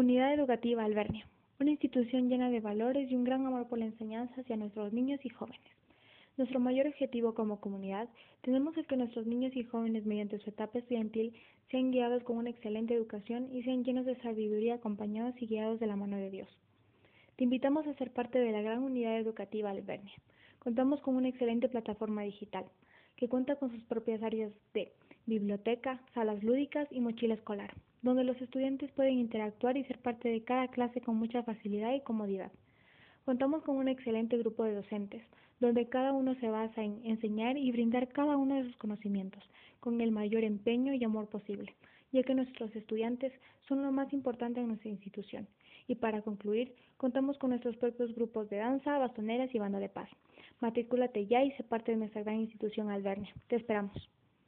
Unidad Educativa Albernia, una institución llena de valores y un gran amor por la enseñanza hacia nuestros niños y jóvenes. Nuestro mayor objetivo como comunidad tenemos el que nuestros niños y jóvenes mediante su etapa estudiantil sean guiados con una excelente educación y sean llenos de sabiduría acompañados y guiados de la mano de Dios. Te invitamos a ser parte de la gran unidad educativa Albernia. Contamos con una excelente plataforma digital que cuenta con sus propias áreas de biblioteca, salas lúdicas y mochila escolar, donde los estudiantes pueden interactuar y ser parte de cada clase con mucha facilidad y comodidad. Contamos con un excelente grupo de docentes, donde cada uno se basa en enseñar y brindar cada uno de sus conocimientos, con el mayor empeño y amor posible, ya que nuestros estudiantes son lo más importante en nuestra institución. Y para concluir, contamos con nuestros propios grupos de danza, bastoneras y banda de paz. Matrículate ya y sé parte de nuestra gran institución Albernia. Te esperamos.